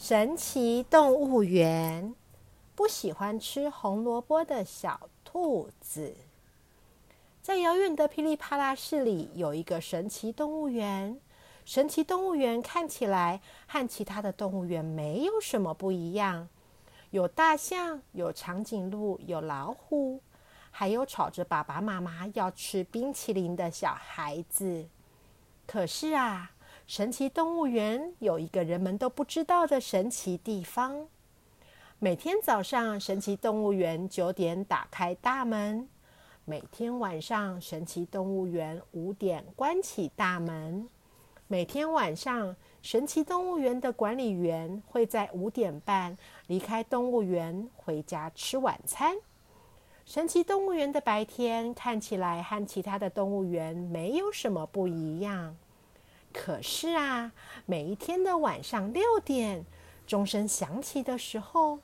神奇动物园，不喜欢吃红萝卜的小兔子。在遥远的噼里啪啦市里，有一个神奇动物园。神奇动物园看起来和其他的动物园没有什么不一样，有大象，有长颈鹿，有老虎，还有吵着爸爸妈妈要吃冰淇淋的小孩子。可是啊。神奇动物园有一个人们都不知道的神奇地方。每天早上，神奇动物园九点打开大门；每天晚上，神奇动物园五点关起大门。每天晚上，神奇动物园的管理员会在五点半离开动物园，回家吃晚餐。神奇动物园的白天看起来和其他的动物园没有什么不一样。可是啊，每一天的晚上六点，钟声响起的时候，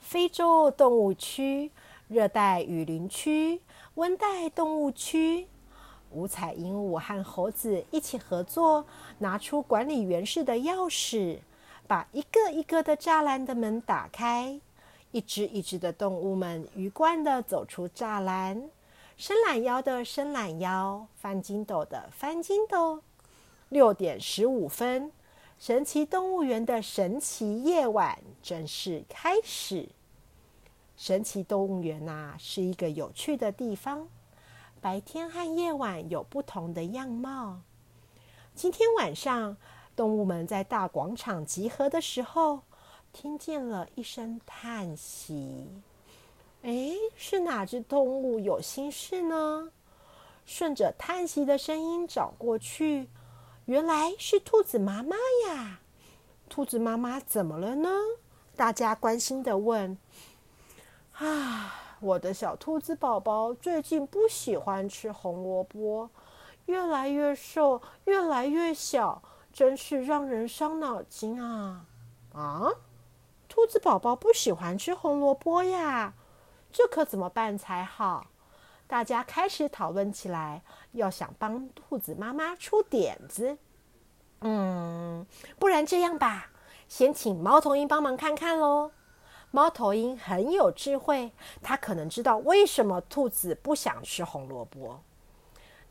非洲动物区、热带雨林区、温带动物区，五彩鹦鹉和猴子一起合作，拿出管理员室的钥匙，把一个一个的栅栏的门打开。一只一只的动物们鱼贯的走出栅栏。伸懒腰的伸懒腰，翻筋斗的翻筋斗。六点十五分，神奇动物园的神奇夜晚正式开始。神奇动物园呐，是一个有趣的地方，白天和夜晚有不同的样貌。今天晚上，动物们在大广场集合的时候，听见了一声叹息。哎，是哪只动物有心事呢？顺着叹息的声音找过去，原来是兔子妈妈呀！兔子妈妈怎么了呢？大家关心的问。啊，我的小兔子宝宝最近不喜欢吃红萝卜，越来越瘦，越来越小，真是让人伤脑筋啊！啊，兔子宝宝不喜欢吃红萝卜呀？这可怎么办才好？大家开始讨论起来，要想帮兔子妈妈出点子。嗯，不然这样吧，先请猫头鹰帮忙看看喽。猫头鹰很有智慧，它可能知道为什么兔子不想吃红萝卜。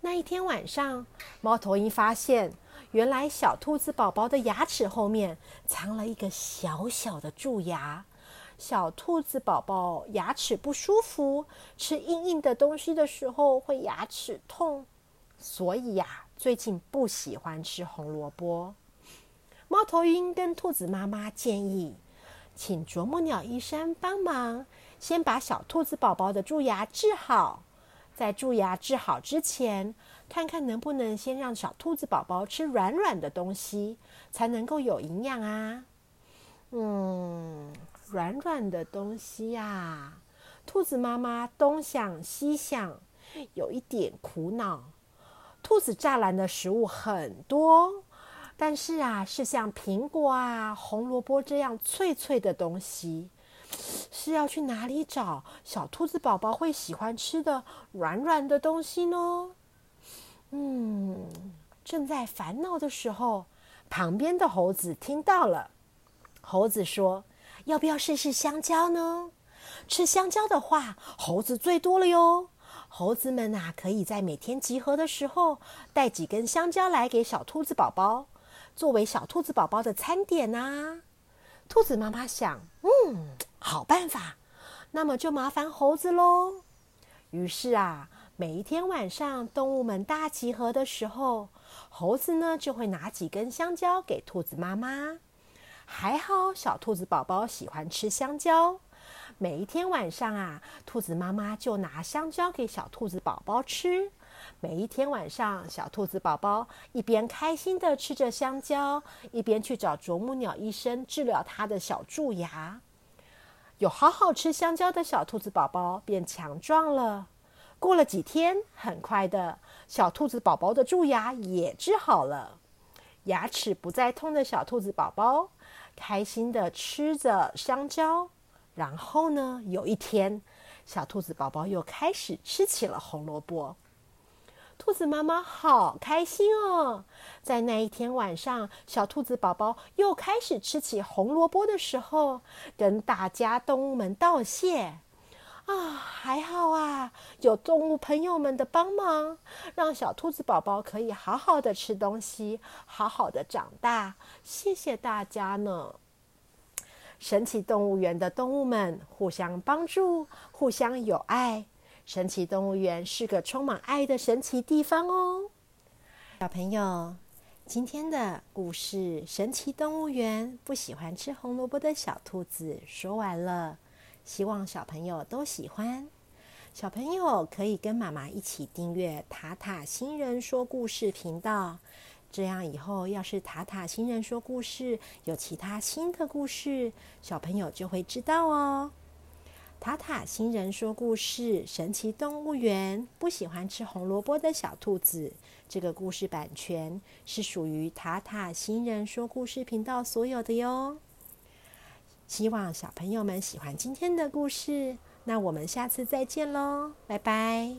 那一天晚上，猫头鹰发现，原来小兔子宝宝的牙齿后面藏了一个小小的蛀牙。小兔子宝宝牙齿不舒服，吃硬硬的东西的时候会牙齿痛，所以呀，最近不喜欢吃红萝卜。猫头鹰跟兔子妈妈建议，请啄木鸟医生帮忙，先把小兔子宝宝的蛀牙治好。在蛀牙治好之前，看看能不能先让小兔子宝宝吃软软的东西，才能够有营养啊。嗯。软软的东西呀，兔子妈妈东想西想，有一点苦恼。兔子栅栏的食物很多，但是啊，是像苹果啊、红萝卜这样脆脆的东西，是要去哪里找小兔子宝宝会喜欢吃的软软的东西呢？嗯，正在烦恼的时候，旁边的猴子听到了。猴子说。要不要试试香蕉呢？吃香蕉的话，猴子最多了哟。猴子们呐，可以在每天集合的时候带几根香蕉来给小兔子宝宝，作为小兔子宝宝的餐点呐。兔子妈妈想，嗯，好办法，那么就麻烦猴子喽。于是啊，每一天晚上动物们大集合的时候，猴子呢就会拿几根香蕉给兔子妈妈。还好，小兔子宝宝喜欢吃香蕉。每一天晚上啊，兔子妈妈就拿香蕉给小兔子宝宝吃。每一天晚上，小兔子宝宝一边开心的吃着香蕉，一边去找啄木鸟医生治疗他的小蛀牙。有好好吃香蕉的小兔子宝宝变强壮了。过了几天，很快的小兔子宝宝的蛀牙也治好了，牙齿不再痛的小兔子宝宝。开心的吃着香蕉，然后呢，有一天，小兔子宝宝又开始吃起了红萝卜。兔子妈妈好开心哦！在那一天晚上，小兔子宝宝又开始吃起红萝卜的时候，跟大家动物们道谢。啊，还好啊，有动物朋友们的帮忙，让小兔子宝宝可以好好的吃东西，好好的长大。谢谢大家呢！神奇动物园的动物们互相帮助，互相友爱。神奇动物园是个充满爱的神奇地方哦。小朋友，今天的故事《神奇动物园》不喜欢吃红萝卜的小兔子说完了。希望小朋友都喜欢。小朋友可以跟妈妈一起订阅塔塔新人说故事频道，这样以后要是塔塔新人说故事有其他新的故事，小朋友就会知道哦。塔塔新人说故事：神奇动物园不喜欢吃红萝卜的小兔子。这个故事版权是属于塔塔新人说故事频道所有的哟。希望小朋友们喜欢今天的故事，那我们下次再见喽，拜拜。